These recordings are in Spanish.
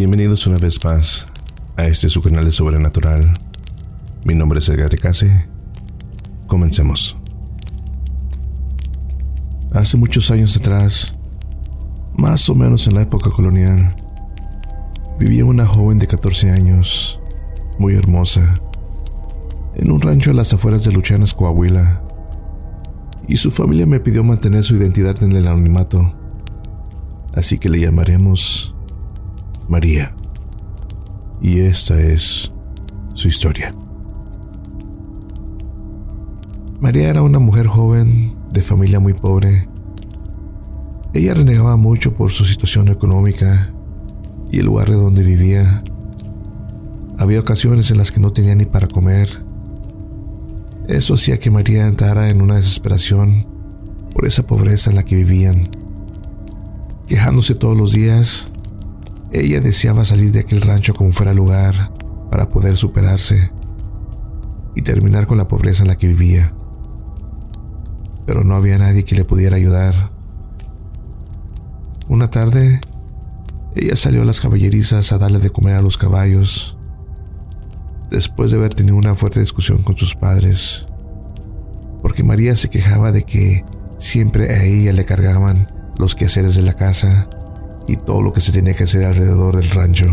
Bienvenidos una vez más a este su canal de Sobrenatural. Mi nombre es Edgar Case. Comencemos. Hace muchos años atrás, más o menos en la época colonial, vivía una joven de 14 años, muy hermosa, en un rancho a las afueras de Luchanas, Coahuila, y su familia me pidió mantener su identidad en el anonimato, así que le llamaremos María. Y esta es su historia. María era una mujer joven de familia muy pobre. Ella renegaba mucho por su situación económica y el lugar de donde vivía. Había ocasiones en las que no tenía ni para comer. Eso hacía que María entrara en una desesperación por esa pobreza en la que vivían. Quejándose todos los días, ella deseaba salir de aquel rancho como fuera lugar para poder superarse y terminar con la pobreza en la que vivía. Pero no había nadie que le pudiera ayudar. Una tarde, ella salió a las caballerizas a darle de comer a los caballos, después de haber tenido una fuerte discusión con sus padres, porque María se quejaba de que siempre a ella le cargaban los quehaceres de la casa y todo lo que se tenía que hacer alrededor del rancho.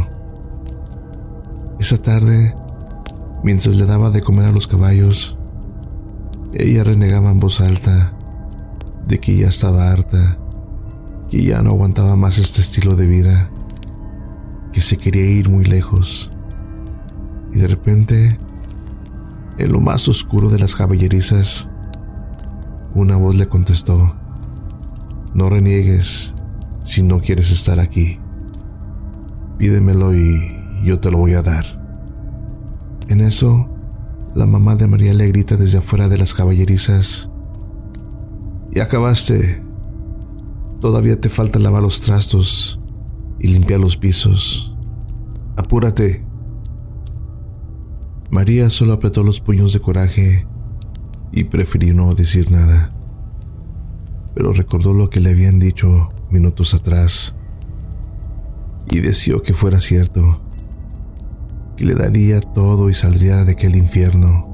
Esa tarde, mientras le daba de comer a los caballos, ella renegaba en voz alta de que ya estaba harta, que ya no aguantaba más este estilo de vida, que se quería ir muy lejos. Y de repente, en lo más oscuro de las caballerizas, una voz le contestó, no reniegues, si no quieres estar aquí. Pídemelo y yo te lo voy a dar. En eso, la mamá de María le grita desde afuera de las caballerizas. Y acabaste. Todavía te falta lavar los trastos y limpiar los pisos. Apúrate. María solo apretó los puños de coraje y prefirió no decir nada. Pero recordó lo que le habían dicho minutos atrás y deseó que fuera cierto, que le daría todo y saldría de aquel infierno.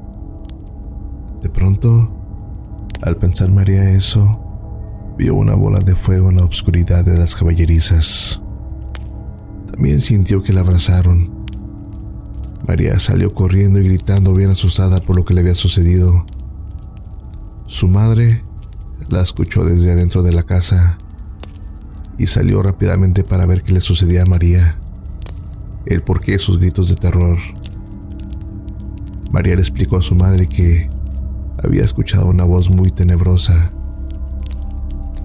De pronto, al pensar María eso, vio una bola de fuego en la oscuridad de las caballerizas. También sintió que la abrazaron. María salió corriendo y gritando bien asustada por lo que le había sucedido. Su madre la escuchó desde adentro de la casa y salió rápidamente para ver qué le sucedía a María, el porqué de sus gritos de terror. María le explicó a su madre que había escuchado una voz muy tenebrosa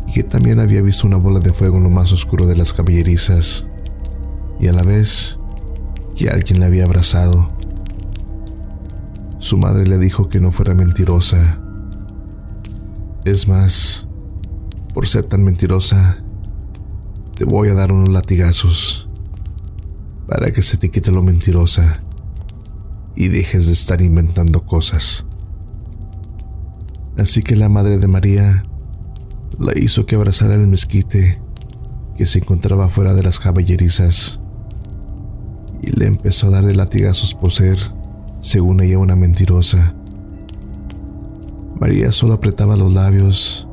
y que también había visto una bola de fuego en lo más oscuro de las caballerizas y a la vez que alguien la había abrazado. Su madre le dijo que no fuera mentirosa. Es más, por ser tan mentirosa, te voy a dar unos latigazos para que se te quite lo mentirosa y dejes de estar inventando cosas. Así que la madre de María la hizo que abrazara el mezquite que se encontraba fuera de las caballerizas y le empezó a dar de latigazos por ser, según ella, una mentirosa. María solo apretaba los labios,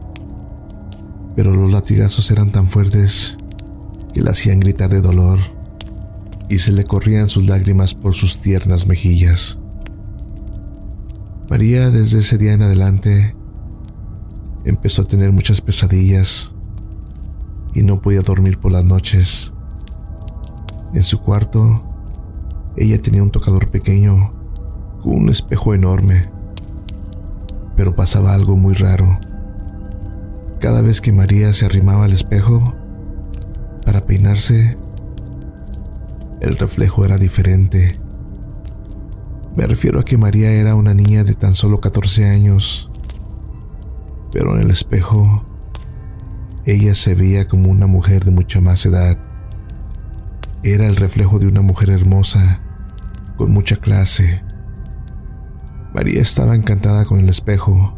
pero los latigazos eran tan fuertes que la hacían gritar de dolor y se le corrían sus lágrimas por sus tiernas mejillas. María desde ese día en adelante empezó a tener muchas pesadillas y no podía dormir por las noches. En su cuarto, ella tenía un tocador pequeño con un espejo enorme, pero pasaba algo muy raro. Cada vez que María se arrimaba al espejo, para peinarse, el reflejo era diferente. Me refiero a que María era una niña de tan solo 14 años, pero en el espejo ella se veía como una mujer de mucha más edad. Era el reflejo de una mujer hermosa, con mucha clase. María estaba encantada con el espejo,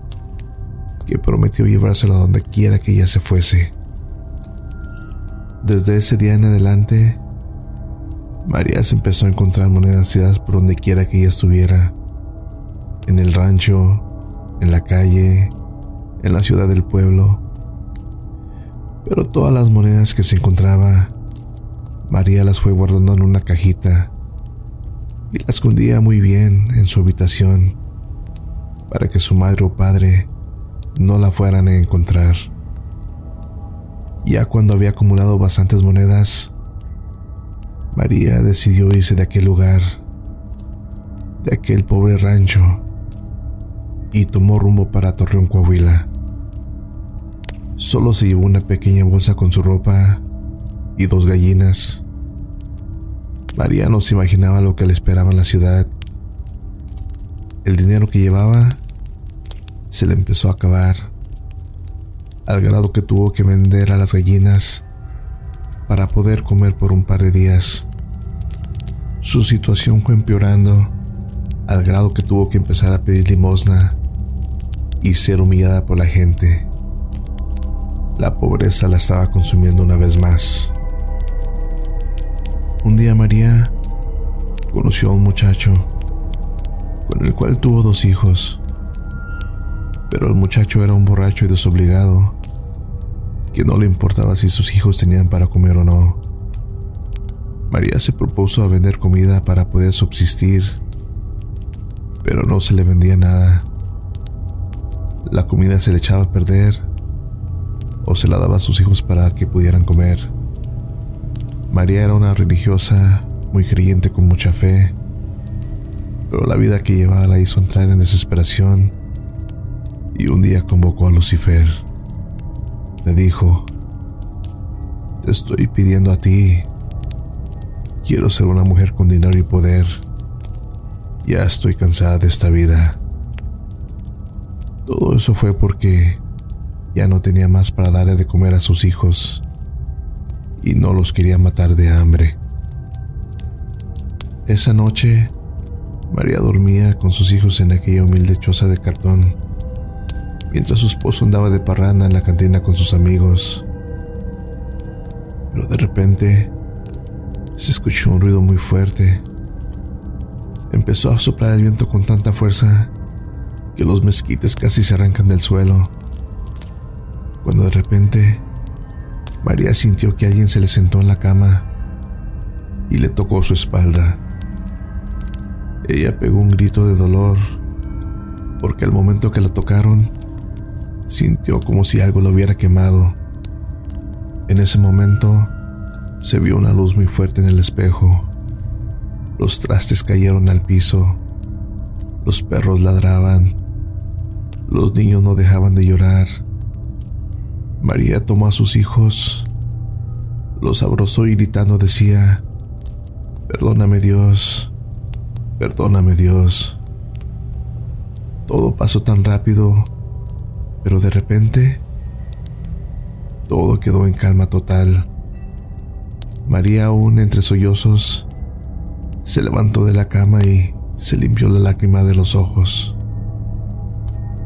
que prometió llevárselo a donde quiera que ella se fuese. Desde ese día en adelante, María se empezó a encontrar monedas tiradas por donde quiera que ella estuviera. En el rancho, en la calle, en la ciudad del pueblo. Pero todas las monedas que se encontraba, María las fue guardando en una cajita y las escondía muy bien en su habitación para que su madre o padre no la fueran a encontrar. Ya cuando había acumulado bastantes monedas, María decidió irse de aquel lugar, de aquel pobre rancho, y tomó rumbo para Torreón, Coahuila. Solo se llevó una pequeña bolsa con su ropa y dos gallinas. María no se imaginaba lo que le esperaba en la ciudad. El dinero que llevaba se le empezó a acabar, al grado que tuvo que vender a las gallinas para poder comer por un par de días. Su situación fue empeorando al grado que tuvo que empezar a pedir limosna y ser humillada por la gente. La pobreza la estaba consumiendo una vez más. Un día María conoció a un muchacho con el cual tuvo dos hijos, pero el muchacho era un borracho y desobligado, que no le importaba si sus hijos tenían para comer o no. María se propuso a vender comida para poder subsistir, pero no se le vendía nada. La comida se le echaba a perder o se la daba a sus hijos para que pudieran comer. María era una religiosa, muy creyente con mucha fe, pero la vida que llevaba la hizo entrar en desesperación y un día convocó a Lucifer. Le dijo, te estoy pidiendo a ti Quiero ser una mujer con dinero y poder. Ya estoy cansada de esta vida. Todo eso fue porque ya no tenía más para darle de comer a sus hijos y no los quería matar de hambre. Esa noche, María dormía con sus hijos en aquella humilde choza de cartón, mientras su esposo andaba de parranda en la cantina con sus amigos. Pero de repente, se escuchó un ruido muy fuerte. Empezó a soplar el viento con tanta fuerza que los mezquites casi se arrancan del suelo. Cuando de repente María sintió que alguien se le sentó en la cama y le tocó su espalda. Ella pegó un grito de dolor porque al momento que la tocaron sintió como si algo lo hubiera quemado. En ese momento se vio una luz muy fuerte en el espejo. Los trastes cayeron al piso. Los perros ladraban. Los niños no dejaban de llorar. María tomó a sus hijos, los abrazó y gritando decía, Perdóname Dios, perdóname Dios. Todo pasó tan rápido, pero de repente todo quedó en calma total. María, aún entre sollozos, se levantó de la cama y se limpió la lágrima de los ojos.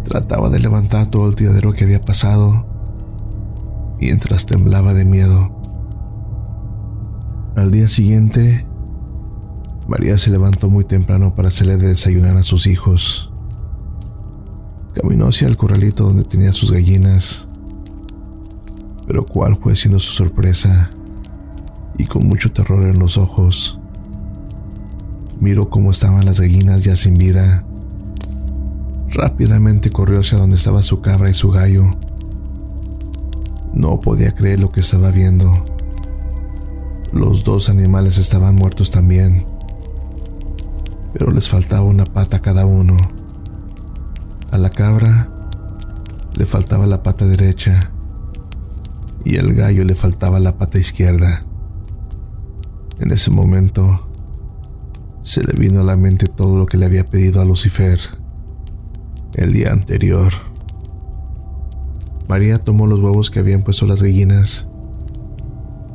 Trataba de levantar todo el tiradero que había pasado mientras temblaba de miedo. Al día siguiente, María se levantó muy temprano para hacerle de desayunar a sus hijos. Caminó hacia el corralito donde tenía sus gallinas, pero cuál fue siendo su sorpresa y con mucho terror en los ojos. Miró cómo estaban las gallinas ya sin vida. Rápidamente corrió hacia donde estaba su cabra y su gallo. No podía creer lo que estaba viendo. Los dos animales estaban muertos también, pero les faltaba una pata cada uno. A la cabra le faltaba la pata derecha y al gallo le faltaba la pata izquierda. En ese momento, se le vino a la mente todo lo que le había pedido a Lucifer el día anterior. María tomó los huevos que habían puesto las gallinas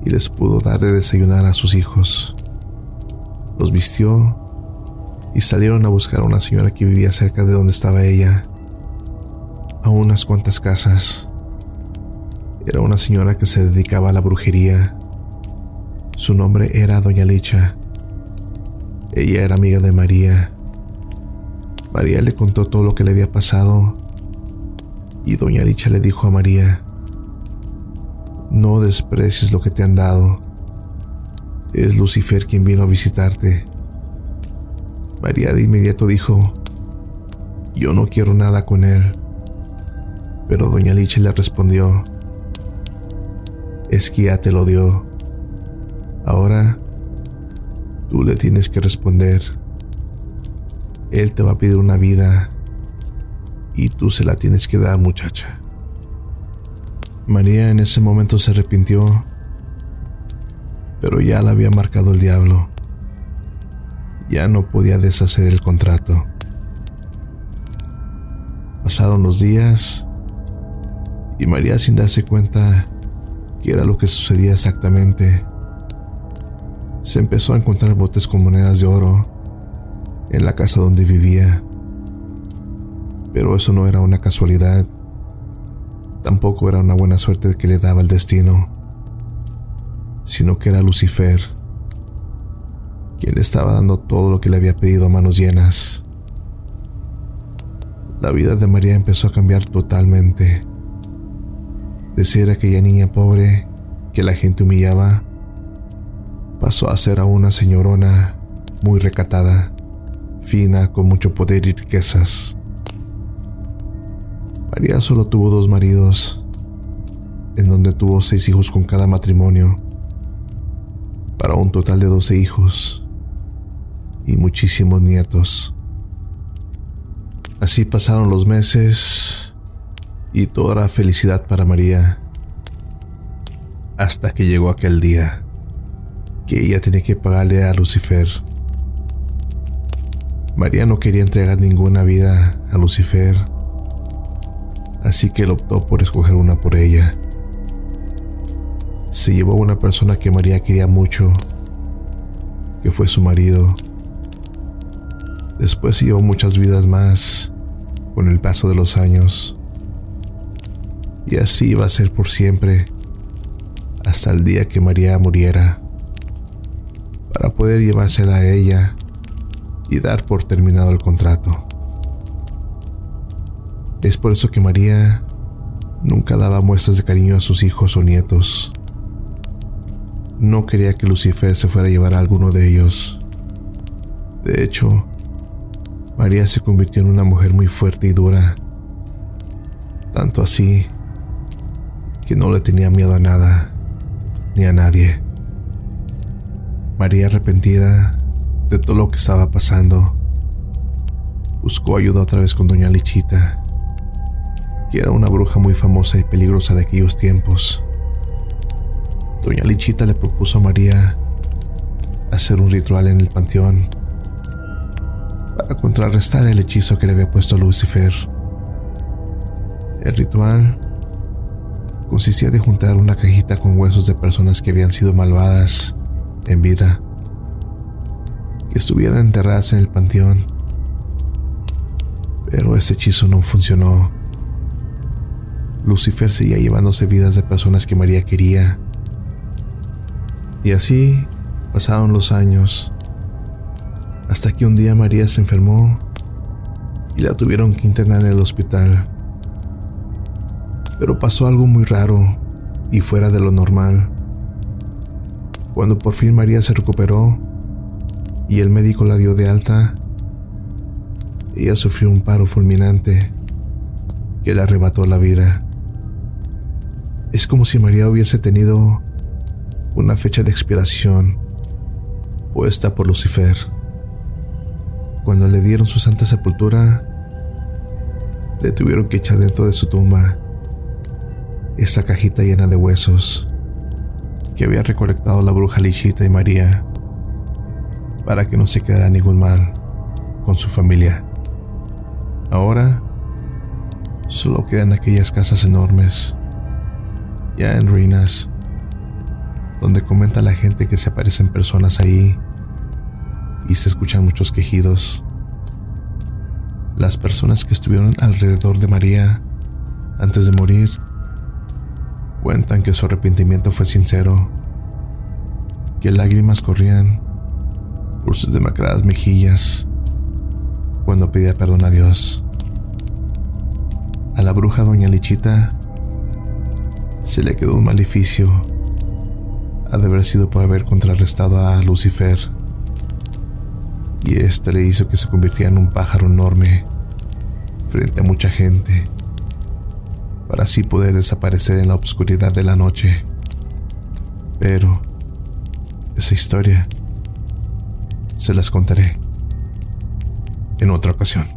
y les pudo dar de desayunar a sus hijos. Los vistió y salieron a buscar a una señora que vivía cerca de donde estaba ella, a unas cuantas casas. Era una señora que se dedicaba a la brujería su nombre era Doña Licha Ella era amiga de María. María le contó todo lo que le había pasado y doña Licha le dijo a María, no desprecies lo que te han dado. Es Lucifer quien vino a visitarte. María de inmediato dijo, yo no quiero nada con él. Pero doña Licha le respondió, es que ya te lo dio. Ahora tú le tienes que responder. Él te va a pedir una vida y tú se la tienes que dar, muchacha. María en ese momento se arrepintió, pero ya la había marcado el diablo. Ya no podía deshacer el contrato. Pasaron los días y María sin darse cuenta que era lo que sucedía exactamente, se empezó a encontrar botes con monedas de oro en la casa donde vivía. Pero eso no era una casualidad. Tampoco era una buena suerte que le daba el destino, sino que era Lucifer, quien le estaba dando todo lo que le había pedido a manos llenas. La vida de María empezó a cambiar totalmente. De ser aquella niña pobre que la gente humillaba, pasó a ser a una señorona muy recatada, fina, con mucho poder y riquezas. María solo tuvo dos maridos, en donde tuvo seis hijos con cada matrimonio, para un total de doce hijos y muchísimos nietos. Así pasaron los meses y toda la felicidad para María, hasta que llegó aquel día que ella tenía que pagarle a Lucifer. María no quería entregar ninguna vida a Lucifer así que él optó por escoger una por ella. Se llevó a una persona que María quería mucho, que fue su marido. Después llevó muchas vidas más con el paso de los años. Y así iba a ser por siempre, hasta el día que María muriera, para poder llevársela a ella y dar por terminado el contrato. Es por eso que María nunca daba muestras de cariño a sus hijos o nietos. No quería que Lucifer se fuera a llevar a alguno de ellos. De hecho, María se convirtió en una mujer muy fuerte y dura. Tanto así que no le tenía miedo a nada, ni a nadie. María arrepentida de todo lo que estaba pasando, buscó ayuda otra vez con doña Lichita que era una bruja muy famosa y peligrosa de aquellos tiempos. Doña Lichita le propuso a María hacer un ritual en el panteón para contrarrestar el hechizo que le había puesto Lucifer. El ritual consistía de juntar una cajita con huesos de personas que habían sido malvadas en vida, que estuvieran enterradas en el panteón. Pero ese hechizo no funcionó. Lucifer seguía llevándose vidas de personas que María quería. Y así pasaron los años, hasta que un día María se enfermó y la tuvieron que internar en el hospital. Pero pasó algo muy raro y fuera de lo normal. Cuando por fin María se recuperó y el médico la dio de alta, ella sufrió un paro fulminante que le arrebató la vida. Es como si María hubiese tenido una fecha de expiración puesta por Lucifer. Cuando le dieron su santa sepultura, le tuvieron que echar dentro de su tumba esa cajita llena de huesos que había recolectado la bruja Lichita y María para que no se quedara ningún mal con su familia. Ahora solo quedan aquellas casas enormes ya en ruinas, donde comenta la gente que se aparecen personas ahí y se escuchan muchos quejidos. Las personas que estuvieron alrededor de María antes de morir cuentan que su arrepentimiento fue sincero, que lágrimas corrían por sus demacradas mejillas cuando pedía perdón a Dios. A la bruja doña Lichita se le quedó un maleficio. Ha de haber sido por haber contrarrestado a Lucifer. Y este le hizo que se convirtiera en un pájaro enorme frente a mucha gente, para así poder desaparecer en la oscuridad de la noche. Pero esa historia se las contaré en otra ocasión.